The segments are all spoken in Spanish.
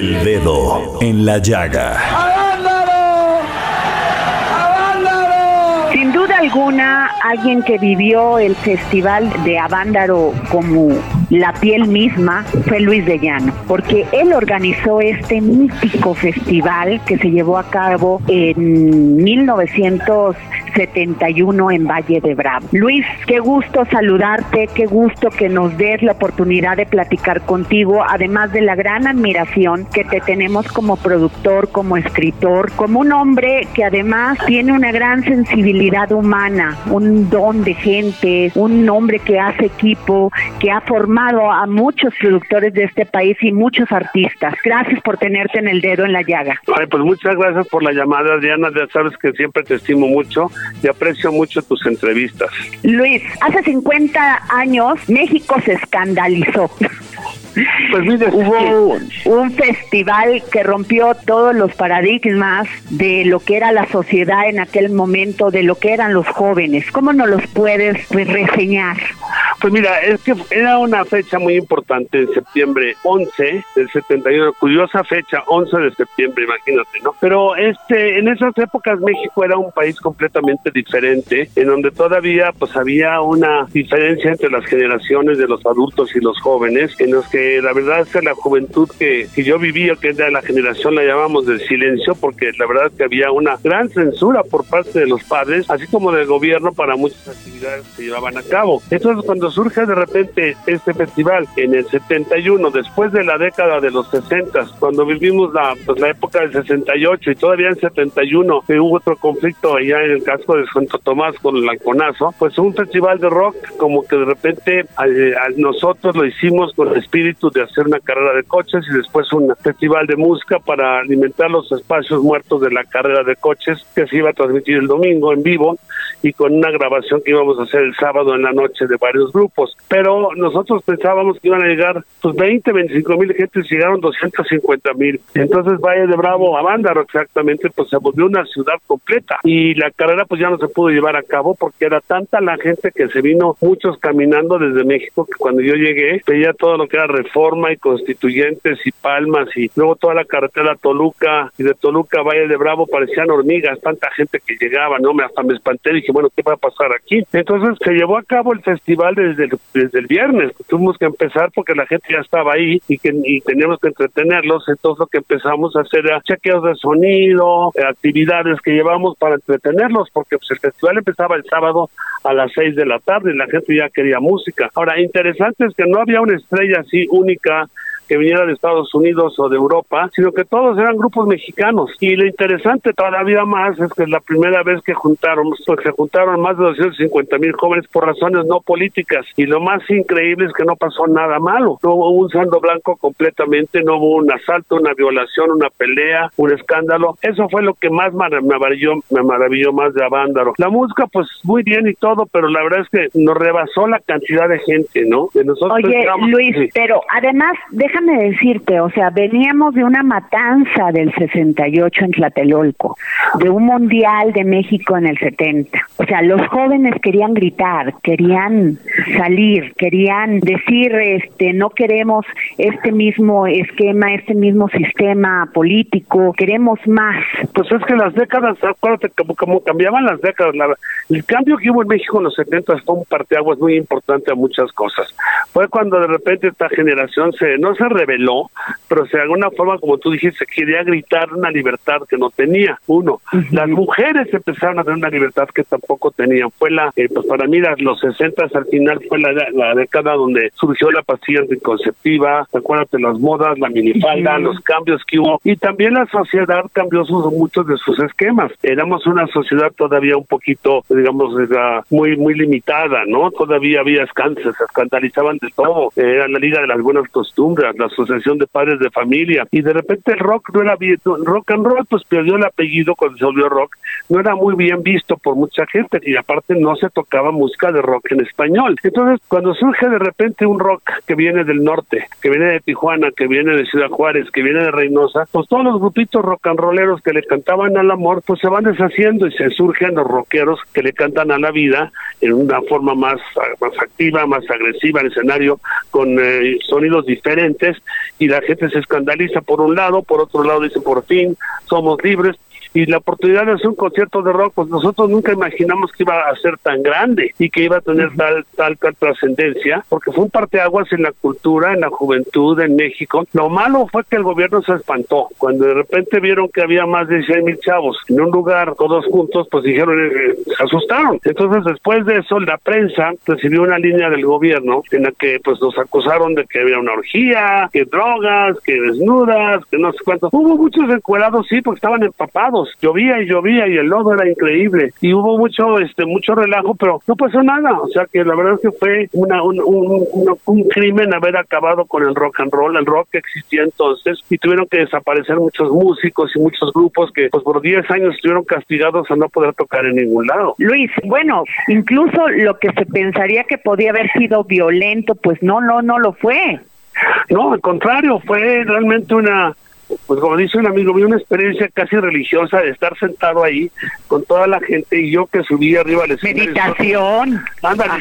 El dedo en la llaga. Sin duda alguna, alguien que vivió el festival de Avándaro como la piel misma fue Luis de Llano, porque él organizó este mítico festival que se llevó a cabo en 1971 en Valle de Bravo. Luis, qué gusto saludarte, qué gusto que nos des la oportunidad de platicar contigo, además de la gran admiración que te tenemos como productor, como escritor, como un hombre que además tiene una gran sensibilidad humana, un don de gente, un hombre que hace equipo, que ha formado a muchos productores de este país y muchos artistas. Gracias por tenerte en el dedo en la llaga. Ay, pues muchas gracias por la llamada, Diana. Ya sabes que siempre te estimo mucho y aprecio mucho tus entrevistas. Luis, hace 50 años México se escandalizó. Pues hubo un festival que rompió todos los paradigmas de lo que era la sociedad en aquel momento, de lo que eran los jóvenes. ¿Cómo nos los puedes reseñar? Pues mira, es que era una fecha muy importante en septiembre 11 del 71, curiosa fecha, 11 de septiembre, imagínate, ¿no? Pero este, en esas épocas México era un país completamente diferente, en donde todavía pues había una diferencia entre las generaciones de los adultos y los jóvenes, en los que la verdad es que la juventud que, que yo vivía, que era la generación, la llamamos del silencio, porque la verdad es que había una gran censura por parte de los padres, así como del gobierno para muchas actividades que llevaban a cabo. Entonces, cuando surge de repente este festival en el 71, después de la década de los 60, cuando vivimos la, pues, la época del 68 y todavía en 71 que hubo otro conflicto allá en el casco de Santo Tomás con el Lanconazo, pues un festival de rock como que de repente nosotros lo hicimos con el espíritu de hacer una carrera de coches y después un festival de música para alimentar los espacios muertos de la carrera de coches que se iba a transmitir el domingo en vivo y con una grabación que íbamos a hacer el sábado en la noche de varios grupos. Pero nosotros pensábamos que iban a llegar pues 20, 25 mil gentes, llegaron 250 mil. Entonces Valle de Bravo a Vándaro exactamente pues se volvió una ciudad completa y la carrera pues ya no se pudo llevar a cabo porque era tanta la gente que se vino muchos caminando desde México que cuando yo llegué veía todo lo que era reforma y constituyentes y palmas y luego toda la carretera Toluca y de Toluca a Valle de Bravo parecían hormigas, tanta gente que llegaba, no me hasta me espanté dije bueno qué va a pasar aquí. Entonces se llevó a cabo el festival desde el, desde el viernes, tuvimos que empezar porque la gente ya estaba ahí y que y teníamos que entretenerlos, entonces lo que empezamos a hacer era chequeos de sonido, eh, actividades que llevamos para entretenerlos, porque pues, el festival empezaba el sábado a las seis de la tarde y la gente ya quería música. Ahora, interesante es que no había una estrella así única que viniera de Estados Unidos o de Europa, sino que todos eran grupos mexicanos. Y lo interesante todavía más es que es la primera vez que juntaron, pues se juntaron más de 250 mil jóvenes por razones no políticas. Y lo más increíble es que no pasó nada malo. No hubo un saldo blanco completamente, no hubo un asalto, una violación, una pelea, un escándalo. Eso fue lo que más me maravilló, me maravilló más de Avándaro. La música, pues muy bien y todo, pero la verdad es que nos rebasó la cantidad de gente, ¿no? De nosotros Oye, Luis, pero además, deja déjame decirte, o sea, veníamos de una matanza del 68 en Tlatelolco, de un mundial de México en el 70. O sea, los jóvenes querían gritar, querían salir, querían decir, este, no queremos este mismo esquema, este mismo sistema político, queremos más. Pues es que las décadas, acuérdate como, cambiaban las décadas, el cambio que hubo en México en los 70 fue un parteaguas muy importante a muchas cosas. Fue cuando de repente esta generación se, no se reveló, pero de alguna forma, como tú dijiste, quería gritar una libertad que no tenía. Uno, las mujeres empezaron a tener una libertad que tampoco tenían. Fue la, eh, pues para mí, los 60 al final fue la, la, década donde surgió la pastilla anticonceptiva, acuérdate, las modas, la minifalda, los cambios que hubo. Y también la sociedad cambió sus, muchos de sus esquemas. Éramos una sociedad todavía un poquito, digamos, muy, muy limitada, ¿no? Todavía había escándalos, se escandalizaban de todo. Era la liga de las buenas costumbres, la Asociación de Padres de Familia, y de repente el rock no era bien, rock and roll pues perdió el apellido cuando se volvió rock, no era muy bien visto por mucha gente, y aparte no se tocaba música de rock en español. Entonces, cuando surge de repente un rock que viene del norte, que viene de Tijuana, que viene de Ciudad Juárez, que viene de Reynosa, pues todos los grupitos rock and rolleros que le cantaban al amor, pues se van deshaciendo y se surgen los rockeros que le cantan a la vida en una forma más, más activa, más agresiva en escenario, con eh, sonidos diferentes y la gente se escandaliza por un lado, por otro lado dice por fin somos libres y la oportunidad de hacer un concierto de rock, pues nosotros nunca imaginamos que iba a ser tan grande y que iba a tener tal, tal, tal trascendencia, porque fue un parteaguas en la cultura, en la juventud en México. Lo malo fue que el gobierno se espantó. Cuando de repente vieron que había más de 100 mil chavos en un lugar, todos juntos, pues dijeron, eh, eh, se asustaron. Entonces, después de eso, la prensa recibió una línea del gobierno en la que pues nos acusaron de que había una orgía, que drogas, que desnudas, que no sé cuánto. Hubo muchos encuerados, sí, porque estaban empapados llovía y llovía y el lodo era increíble y hubo mucho este mucho relajo, pero no pasó nada, o sea que la verdad es que fue una, un, un, crimen haber acabado con el rock and roll, el rock que existía entonces y tuvieron que desaparecer muchos músicos y muchos grupos que pues por 10 años estuvieron castigados a no poder tocar en ningún lado. Luis, bueno, incluso lo que se pensaría que podía haber sido violento, pues no, no, no lo fue. No, al contrario, fue realmente una pues como dice un amigo mío, una experiencia casi religiosa de estar sentado ahí con toda la gente y yo que subí arriba al escenario. Meditación. Anda,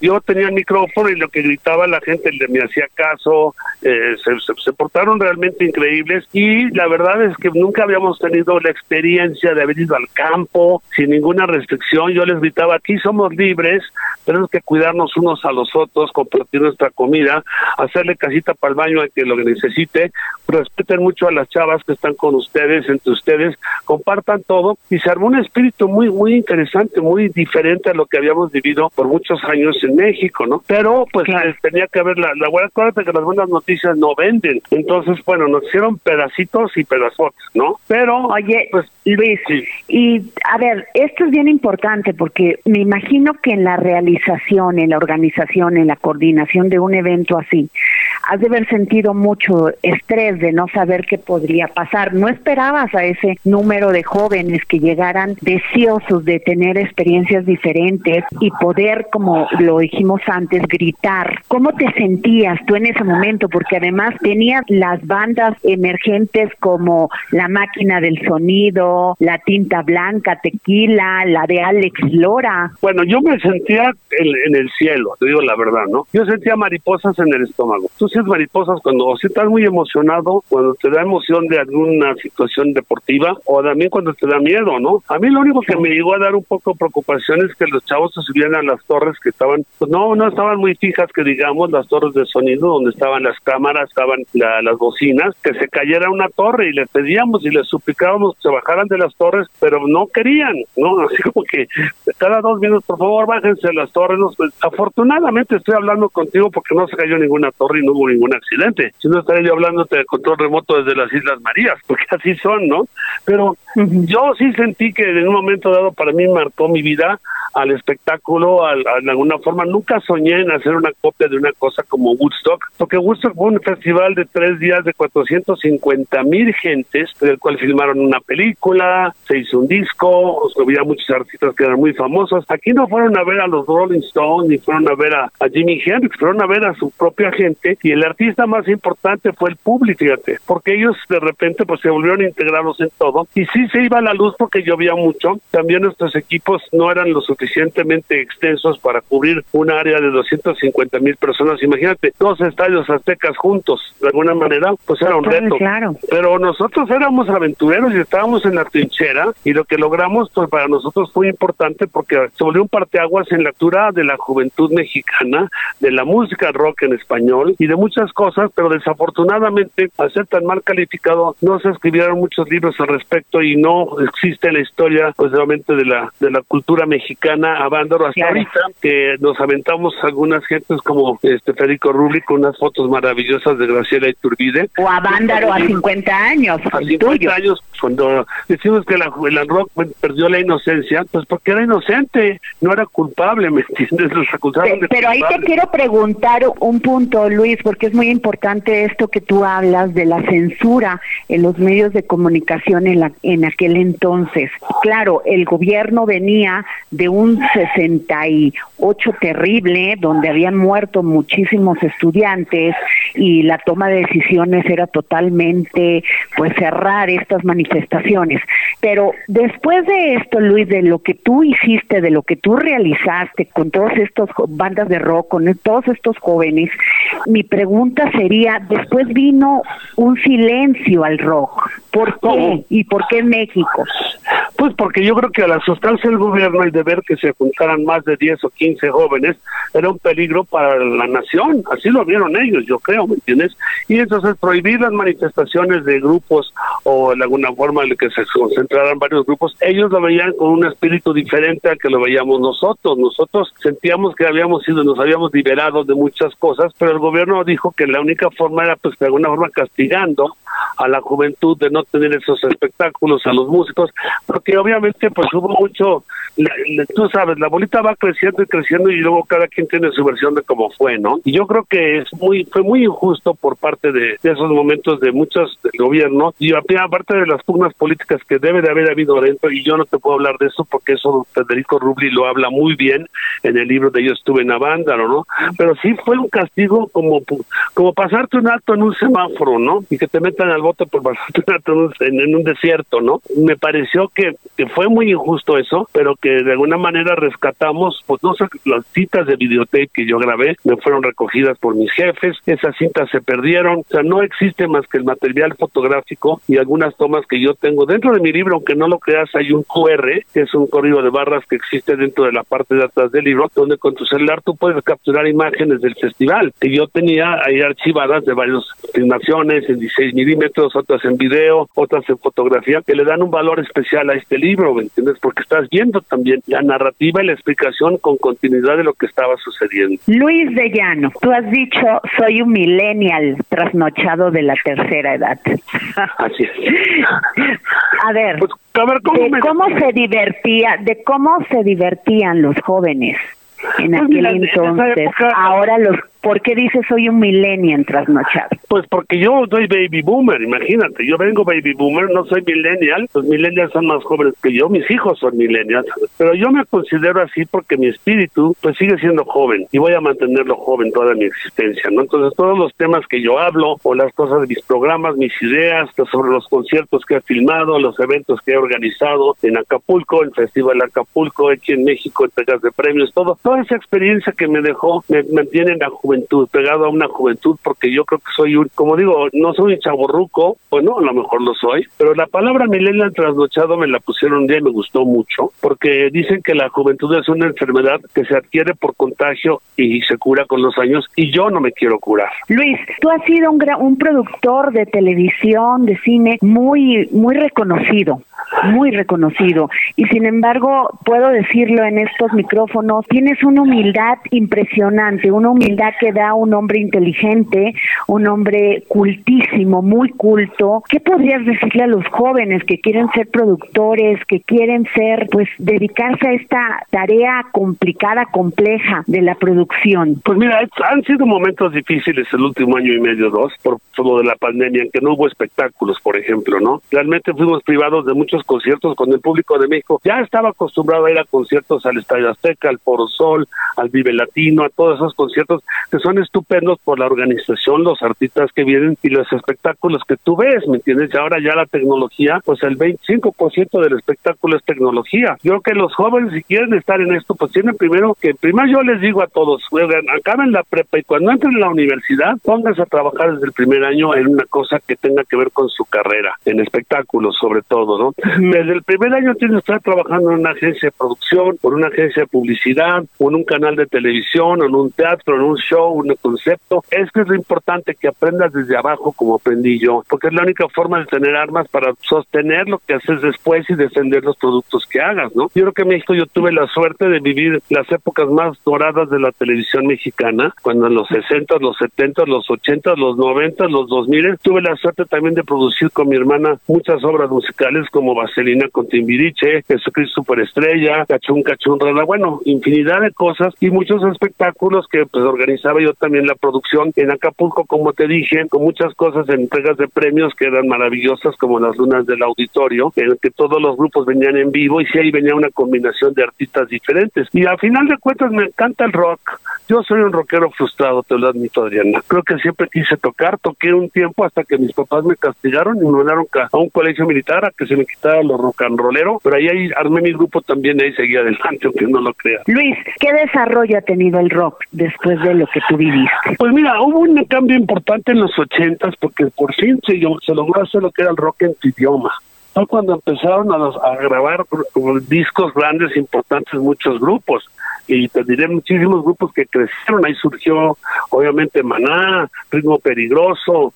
yo tenía el micrófono y lo que gritaba la gente le me hacía caso, eh, se, portaron realmente increíbles y la verdad es que nunca habíamos tenido la experiencia de haber ido al campo sin ninguna restricción. Yo les gritaba, aquí somos libres, tenemos que cuidarnos unos a los otros, compartir nuestra comida, hacerle casita para el baño a que lo necesite, respeten mucho a las chavas que están con ustedes, entre ustedes, compartan todo y se armó un espíritu muy, muy interesante, muy diferente a lo que habíamos vivido por muchos años en México, ¿no? Pero pues tenía que haber la, la buena, acuérdate que las buenas noticias no venden. Entonces, bueno, nos hicieron pedacitos y pedazos, ¿no? Pero, oye, pues Luis, y a ver, esto es bien importante porque me imagino que en la realización, en la organización, en la coordinación de un evento así, has de haber sentido mucho estrés de no saber qué podría pasar. No esperabas a ese número de jóvenes que llegaran deseosos de tener experiencias diferentes y poder, como lo dijimos antes, gritar. ¿Cómo te sentías tú en ese momento? Porque además tenías las bandas emergentes como La Máquina del Sonido, La Tinta Blanca, Tequila, la de Alex Lora. Bueno, yo me sentía en, el cielo, te digo la verdad, ¿no? Yo sentía mariposas en el estómago. Tú sientes mariposas cuando si estás muy emocionado, cuando te da emoción de alguna situación deportiva o también cuando te da miedo, ¿no? A mí lo único que me llegó a dar un poco de preocupación es que los chavos se subían a las torres que estaban no, no estaban muy fijas que digamos las torres de sonido donde estaban las cámaras, estaban las bocinas, que se cayera una torre y les pedíamos y les suplicábamos que se bajaran de las torres, pero no querían, ¿no? Así como que cada dos minutos, por favor, bájense las torres. Pues, afortunadamente estoy hablando contigo porque no se cayó ninguna torre y no hubo ningún accidente. Si no estaría yo hablándote de control remoto desde las Islas Marías, porque así son, ¿no? Pero yo sí sentí que en un momento dado para mí marcó mi vida al espectáculo, al, de alguna forma. Nunca soñé en hacer una copia de una cosa como Woodstock, porque Woodstock fue un festival de tres días de 450 mil gentes, del cual filmaron una película, se hizo un disco, había muchos artistas que eran muy famosos. Aquí no fueron a ver a los Rolling Stones, ni fueron a ver a, a Jimi Hendrix, fueron a ver a su propia gente, y el artista más importante fue el público, fíjate, porque ellos de repente pues se volvieron integrados en todo, y sí se iba la luz porque llovía mucho, también nuestros equipos no eran lo suficiente suficientemente extensos para cubrir un área de 250 mil personas. Imagínate, dos estadios aztecas juntos, de alguna manera, pues era un reto. Claro. Pero nosotros éramos aventureros y estábamos en la trinchera y lo que logramos, pues para nosotros fue importante porque se volvió un parteaguas en la altura de la juventud mexicana, de la música rock en español y de muchas cosas, pero desafortunadamente, al ser tan mal calificado, no se escribieron muchos libros al respecto y no existe la historia, pues realmente de la, de la cultura mexicana a Bándaro hasta ahorita, que nos aventamos algunas gentes como este Federico Rubli con unas fotos maravillosas de Graciela Iturbide. O a Bándaro a 50 años. A 50 años, cuando decimos que la, el rock perdió la inocencia, pues porque era inocente, no era culpable, ¿me entiendes? Los acusaron pero, pero ahí te quiero preguntar un punto, Luis, porque es muy importante esto que tú hablas de la censura en los medios de comunicación en, la, en aquel entonces. Claro, el gobierno venía de un un 68 terrible, donde habían muerto muchísimos estudiantes y la toma de decisiones era totalmente pues cerrar estas manifestaciones. Pero después de esto, Luis, de lo que tú hiciste, de lo que tú realizaste con todas estas bandas de rock, con todos estos jóvenes, mi pregunta sería, después vino un silencio al rock. ¿Por qué? ¿Y por qué México? Pues porque yo creo que a la sustancia del gobierno y de ver que se juntaran más de 10 o 15 jóvenes era un peligro para la nación, así lo vieron ellos, yo creo, ¿me entiendes? Y entonces prohibir las manifestaciones de grupos o de alguna forma en que se concentraran varios grupos, ellos lo veían con un espíritu diferente al que lo veíamos nosotros. Nosotros sentíamos que habíamos sido, nos habíamos liberado de muchas cosas, pero el gobierno dijo que la única forma era pues de alguna forma castigando a la juventud de no tener esos espectáculos, a los músicos, porque obviamente pues hubo mucho, tú sabes, la bolita va creciendo y creciendo y luego cada quien tiene su versión de cómo fue, ¿no? Y yo creo que es muy fue muy injusto por parte de, esos momentos de muchos del gobierno y aparte de las pugnas políticas que debe de haber habido dentro y yo no te puedo hablar de eso porque eso Federico Rubli lo habla muy bien en el libro de Yo estuve en Avándaro, ¿no? Pero sí fue un castigo como como pasarte un alto en un semáforo, ¿no? Y que te metan al bote por pasarte un alto en, un desierto, ¿no? Me pareció que, que fue muy injusto eso, pero que de alguna manera rescatamos, pues no sé, las citas de videotape que yo grabé me fueron recogidas por mis jefes, esas cintas se perdieron, o sea, no existe más que el material fotográfico y algunas tomas que yo tengo dentro de mi libro, aunque no lo creas, hay un QR, que es un código de barras que existe dentro de la parte de atrás del libro, donde con tu celular tú puedes capturar imágenes del festival, que yo tenía ahí archivadas de varias filmaciones en 16 milímetros, otras en video, otras en fotografía, que le dan un valor especial a este libro, ¿me entiendes? Porque estás viendo también la narrativa y la explicación con continuidad de lo que estaba sucediendo. Luis de Llano, tú has dicho, soy un millennial trasnochado de la tercera edad. Así es. a ver, pues, de cómo se divertía, de cómo se divertían los jóvenes en pues aquel entonces. Ahora los ¿Por qué dices soy un millennial trasnochado? Pues porque yo soy baby boomer, imagínate, yo vengo baby boomer, no soy millennial, los millennials son más jóvenes que yo, mis hijos son millennials, pero yo me considero así porque mi espíritu pues sigue siendo joven y voy a mantenerlo joven toda mi existencia, ¿no? Entonces todos los temas que yo hablo o las cosas de mis programas, mis ideas sobre los conciertos que he filmado, los eventos que he organizado en Acapulco, el Festival Acapulco, aquí en México, entregas de premios, todo, toda esa experiencia que me dejó me mantiene en la juventud juventud, pegado a una juventud, porque yo creo que soy un, como digo, no soy un chaborruco, bueno, a lo mejor lo soy, pero la palabra millennial trasnochado me la pusieron un día y me gustó mucho, porque dicen que la juventud es una enfermedad que se adquiere por contagio y se cura con los años, y yo no me quiero curar. Luis, tú has sido un, un productor de televisión, de cine, muy, muy reconocido muy reconocido y sin embargo puedo decirlo en estos micrófonos tienes una humildad impresionante una humildad que da un hombre inteligente un hombre cultísimo muy culto. Qué podrías decirle a los jóvenes que quieren ser productores que quieren ser pues dedicarse a esta tarea complicada compleja de la producción pues mira han sido momentos difíciles el último año y medio dos por todo de la pandemia en que no hubo espectáculos por ejemplo no realmente fuimos privados de muchos conciertos con el público de México. Ya estaba acostumbrado a ir a conciertos al Estadio Azteca, al Foro Sol, al Vive Latino, a todos esos conciertos que son estupendos por la organización, los artistas que vienen y los espectáculos que tú ves, ¿me entiendes? Y ahora ya la tecnología, pues el 25% del espectáculo es tecnología. Yo creo que los jóvenes si quieren estar en esto, pues tienen primero que, primero yo les digo a todos, acaben la prepa y cuando entren en la universidad, pónganse a trabajar desde el primer año en una cosa que tenga que ver con su carrera, en espectáculos sobre todo, ¿no? Desde el primer año tienes que estar trabajando en una agencia de producción, por una agencia de publicidad, o en un canal de televisión, o en un teatro, en un show, un concepto. Es que es lo importante que aprendas desde abajo como aprendí yo, porque es la única forma de tener armas para sostener lo que haces después y defender los productos que hagas, ¿no? Yo creo que en México yo tuve la suerte de vivir las épocas más doradas de la televisión mexicana, cuando en los 60, los 70, los 80, los 90, los 2000, tuve la suerte también de producir con mi hermana muchas obras musicales como Vaselina con Timbiriche, Jesucristo Superestrella, Cachún Cachún Rara, bueno, infinidad de cosas y muchos espectáculos que pues organizaba yo también la producción en Acapulco, como te dije, con muchas cosas, entregas de premios que eran maravillosas, como las lunas del auditorio, en que todos los grupos venían en vivo y sí ahí venía una combinación de artistas diferentes. Y al final de cuentas me encanta el rock. Yo soy un rockero frustrado, te lo admito, Adriana. Creo que siempre quise tocar, toqué un tiempo hasta que mis papás me castigaron y me mandaron a un colegio militar a que se me quitara los rock and rollero, pero ahí, ahí armé mi grupo también y ahí seguía adelante, aunque no lo creas. Luis, ¿qué desarrollo ha tenido el rock después de lo que tú viviste? Pues mira, hubo un cambio importante en los ochentas porque por fin se, se logró hacer lo que era el rock en tu idioma. Fue cuando empezaron a, a grabar discos grandes, importantes, muchos grupos y te diré muchísimos grupos que crecieron, ahí surgió obviamente Maná, Ritmo Peligroso,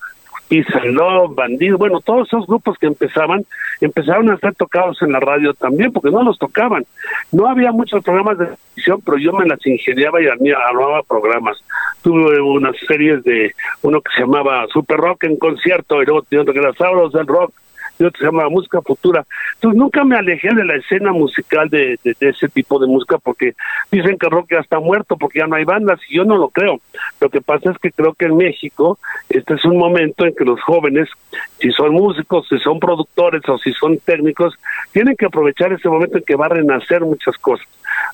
Peace Love, Bandido, bueno, todos esos grupos que empezaban, empezaron a ser tocados en la radio también, porque no los tocaban. No había muchos programas de televisión, pero yo me las ingeniaba y armaba programas. Tuve unas series de uno que se llamaba Super Rock en concierto, y luego Sauros del Rock, y se llama Música Futura. Entonces nunca me alejé de la escena musical de, de, ese tipo de música porque dicen que rock ya está muerto porque ya no hay bandas y yo no lo creo. Lo que pasa es que creo que en México este es un momento en que los jóvenes, si son músicos, si son productores o si son técnicos, tienen que aprovechar ese momento en que va a renacer muchas cosas.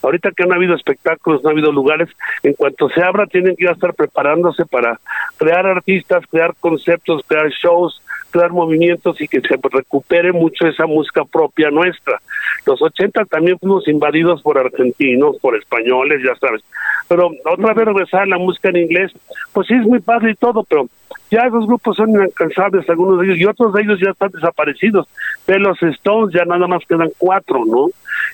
Ahorita que no ha habido espectáculos, no ha habido lugares, en cuanto se abra tienen que ir a estar preparándose para crear artistas, crear conceptos, crear shows, crear movimientos y que se recupere mucho esa música propia nuestra. Los 80 también fuimos invadidos por argentinos, por españoles, ya sabes. Pero otra vez regresar la música en inglés, pues sí es muy padre y todo, pero ya esos grupos son inalcanzables, algunos de ellos, y otros de ellos ya están desaparecidos. De los Stones ya nada más quedan cuatro, ¿no?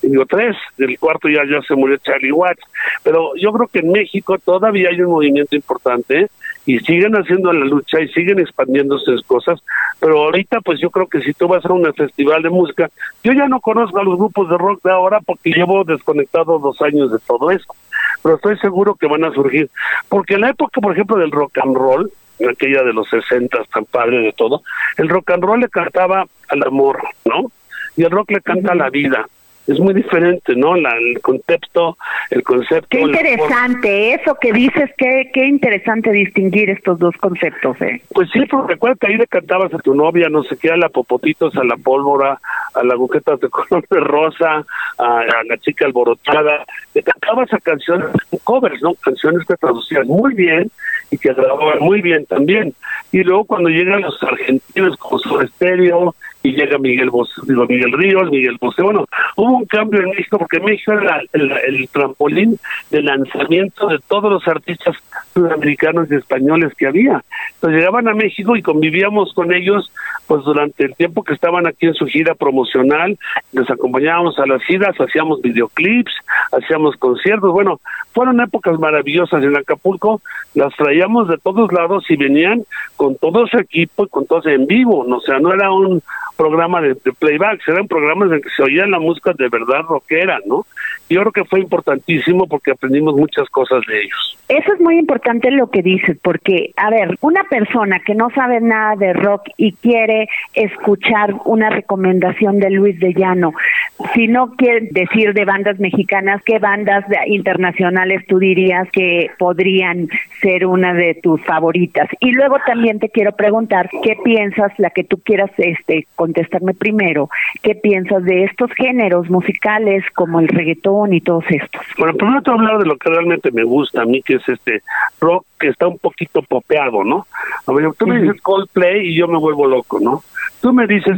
Y digo, tres, del cuarto ya, ya se murió Charlie Watts. Pero yo creo que en México todavía hay un movimiento importante y siguen haciendo la lucha y siguen expandiéndose cosas, pero ahorita pues yo creo que si tú vas a un festival de música, yo ya no conozco a los grupos de rock de ahora porque llevo desconectado dos años de todo eso, pero estoy seguro que van a surgir, porque en la época, por ejemplo, del rock and roll, en aquella de los 60 tan padre de todo, el rock and roll le cantaba al amor, ¿no? Y el rock le canta a la vida es muy diferente, ¿no? La, el contexto, el concepto. Qué interesante, eso que dices, qué, qué interesante distinguir estos dos conceptos, ¿eh? Pues sí, porque recuerda que ahí le cantabas a tu novia, no sé qué, a la popotitos, a la pólvora, a la agujetas de color de rosa, a, la chica alborotada, le cantabas a canciones, covers, ¿no? Canciones que traducían muy bien y que grababan muy bien también. Y luego cuando llegan los argentinos como su estéreo, y llega Miguel Bosé, digo Miguel Ríos, Miguel Bosé. Bueno, hubo un cambio en México porque México era el, el, trampolín de lanzamiento de todos los artistas sudamericanos y españoles que había. Entonces llegaban a México y convivíamos con ellos pues durante el tiempo que estaban aquí en su gira promocional, les acompañábamos a las giras, hacíamos videoclips, hacíamos conciertos, bueno, fueron épocas maravillosas en Acapulco, las traíamos de todos lados y venían con todo su equipo y con todo en vivo, o sea, no era un programa de, playback, eran programas en que se oía la música de verdad rockera, ¿no? Yo creo que fue importantísimo porque aprendimos muchas cosas de ellos. Eso es muy importante lo que dices, porque, a ver, una persona que no sabe nada de rock y quiere escuchar una recomendación de Luis de Llano, si no quiere decir de bandas mexicanas, ¿qué bandas internacionales tú dirías que podrían ser una de tus favoritas? Y luego también te quiero preguntar, ¿qué piensas, la que tú quieras este, contestarme primero, qué piensas de estos géneros musicales como el reggaetón y todos estos? Bueno, primero te voy a hablar de lo que realmente me gusta a mí, que es este rock que está un poquito popeado, ¿no? A ver, tú me dices Coldplay y yo me vuelvo loco, ¿no? Tú me dices,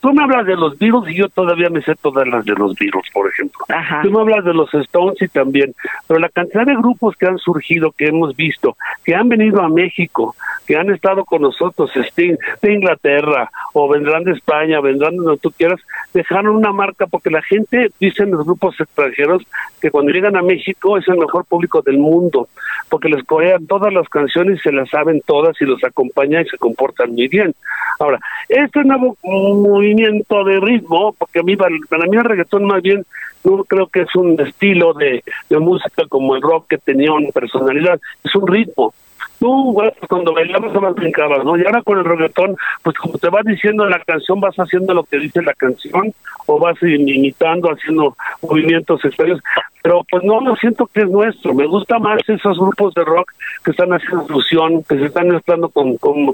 tú me hablas de los Beatles y yo todavía me sé todas las de los Beatles, por ejemplo. Tú me hablas de los Stones y también, pero la cantidad de grupos que han surgido, que hemos visto, que han venido a México, que han estado con nosotros, Sting, de Inglaterra, o vendrán de España, vendrán donde tú quieras, dejaron una marca porque la gente, dicen los grupos extranjeros, que cuando llegan a México es el mejor público del mundo, porque les corean todas las canciones y se las saben todas y los acompañan y se comportan muy bien. Ahora, este nuevo movimiento de ritmo, porque a mí, para mí el reggaetón más bien no creo que es un estilo de, de música como el rock que tenía una personalidad, es un ritmo Tú, cuando bailabas más brincabas, ¿no? Y ahora con el reggaetón, pues como te va diciendo la canción, vas haciendo lo que dice la canción o vas imitando, haciendo movimientos extraños pero pues no lo siento que es nuestro. Me gusta más esos grupos de rock que están haciendo fusión, que se están mezclando con, con,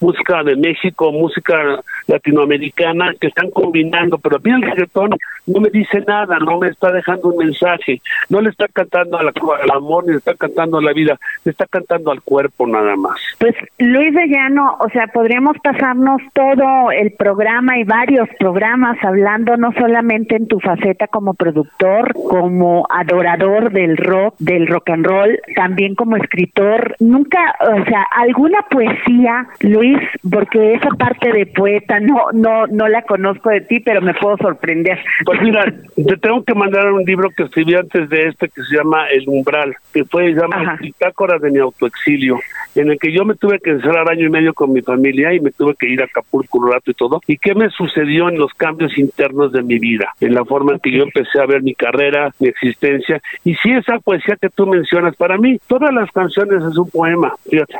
música de México, música latinoamericana, que están combinando. Pero a mí el reggaetón no me dice nada, no me está dejando un mensaje, no le está cantando al amor, ni le está cantando a la vida, le está cantando al cuerpo nada más. Pues Luis de Llano, o sea, podríamos pasarnos todo el programa y varios programas hablando no solamente en tu faceta como productor, como adorador del rock, del rock and roll, también como escritor. Nunca, o sea, alguna poesía, Luis, porque esa parte de poeta no no no la conozco de ti, pero me puedo sorprender. Pues mira, te tengo que mandar un libro que escribí antes de este que se llama El Umbral, que fue llama Bitácora de mi autoexilio, en el que yo me tuve que encerrar año y medio con mi familia y me tuve que ir a Acapulco un rato y todo. ¿Y qué me sucedió en los cambios internos de mi vida? En la forma en que yo empecé a ver mi carrera, mi existencia. Y si esa poesía que tú mencionas, para mí, todas las canciones es un poema.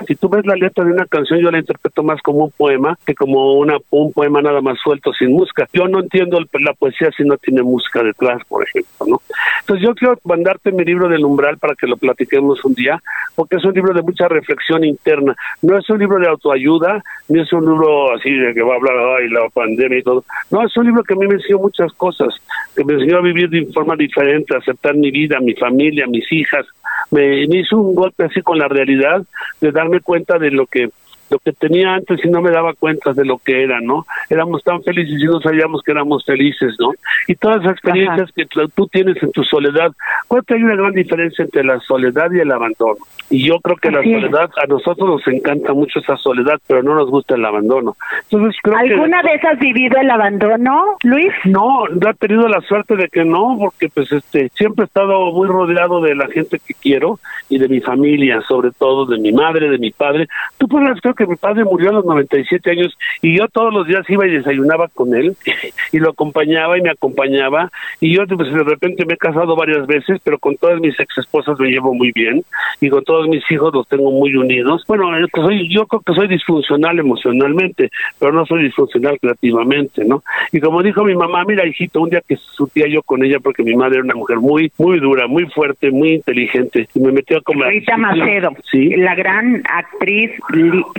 Si tú ves la letra de una canción, yo la interpreto más como un poema que como una, un poema nada más suelto, sin música. Yo no entiendo la poesía si no tiene música detrás, por ejemplo, ¿no? Entonces yo quiero mandarte mi libro del umbral para que lo platiquemos un día, porque es un libro de mucha reflexión interna. No es un libro de autoayuda, ni es un libro así de que va a hablar, ay, la pandemia y todo. No, es un libro que a mí me enseñó muchas cosas, que me enseñó a vivir de forma diferente, a aceptar mi vida, mi familia, mis hijas. Me, me hizo un golpe así con la realidad de darme cuenta de lo que lo que tenía antes y no me daba cuenta de lo que era, ¿no? Éramos tan felices y no sabíamos que éramos felices, ¿no? Y todas las experiencias que tú tienes en tu soledad, ¿cuál hay una gran diferencia entre la soledad y el abandono? Y yo creo que la soledad, a nosotros nos encanta mucho esa soledad, pero no nos gusta el abandono. Entonces, creo ¿Alguna vez has vivido el abandono, Luis? No, no he tenido la suerte de que no, porque pues este siempre he estado muy rodeado de la gente que quiero y de mi familia, sobre todo de mi madre, de mi padre. Tú puedes creo que mi padre murió a los 97 años y yo todos los días iba y desayunaba con él y lo acompañaba y me acompañaba y yo pues, de repente me he casado varias veces, pero con todas mis ex esposas me llevo muy bien y con todos mis hijos los tengo muy unidos. Bueno, soy, yo creo que soy disfuncional emocionalmente, pero no soy disfuncional creativamente, ¿no? Y como dijo mi mamá, mira hijito, un día que subía yo con ella porque mi madre era una mujer muy, muy dura, muy fuerte, muy inteligente y me metió a comer. Rita Macedo, ¿Sí? la gran actriz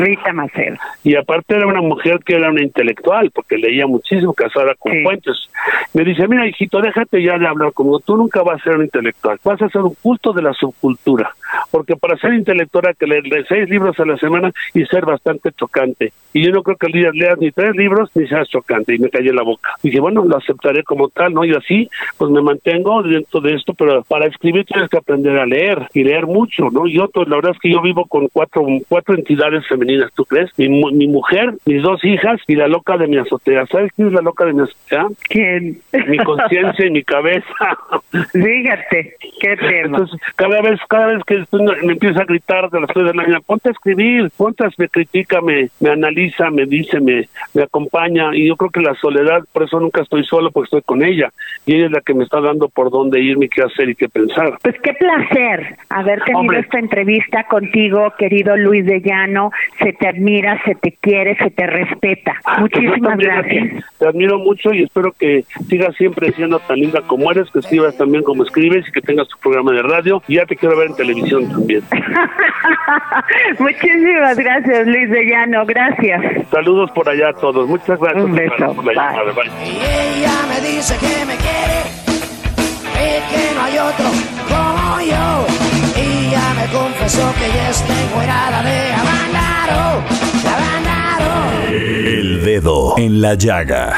Rita Macedo. Y aparte era una mujer que era una intelectual, porque leía muchísimo, casada con Fuentes. Me dice, mira hijito, déjate ya de hablar como tú nunca vas a ser un intelectual, vas a ser un culto de la subcultura, porque para ser intelectual hay que leer seis libros a la semana y ser bastante chocante. Y yo no creo que leas, leas ni tres libros ni seas chocante, y me callé la boca. Y dije, bueno, lo aceptaré como tal, ¿no? Y así, pues me mantengo dentro de esto, pero para escribir tienes que aprender a leer y leer mucho, ¿no? Yo, pues, la verdad es que yo vivo con cuatro, cuatro entidades femeninas ¿tú crees? Mi, mi mujer, mis dos hijas y la loca de mi azotea. ¿Sabes quién es la loca de mi azotea? ¿Quién? Mi conciencia y mi cabeza. Fíjate, qué tema. Entonces, cada vez, cada vez que me empieza a gritar de las tres de la mañana, ponte a escribir, ponte a, me critica, me, me analiza, me dice, me, me acompaña. Y yo creo que la soledad, por eso nunca estoy solo, porque estoy con ella. Y ella es la que me está dando por dónde irme, qué hacer y qué pensar. Pues qué placer haber tenido esta entrevista contigo, querido Luis de Llano. Se te admira, se te quiere, se te respeta. Muchísimas gracias. Te admiro mucho y espero que sigas siempre siendo tan linda como eres, que escribas también como escribes y que tengas tu programa de radio. Y ya te quiero ver en televisión también. Muchísimas gracias, Luis de Llano. Gracias. Saludos por allá a todos. Muchas gracias. Un beso. Y ella me dice que me quiere, que no hay otro como yo. Me confesó que ya está encuerada de Habana. El dedo en la llaga.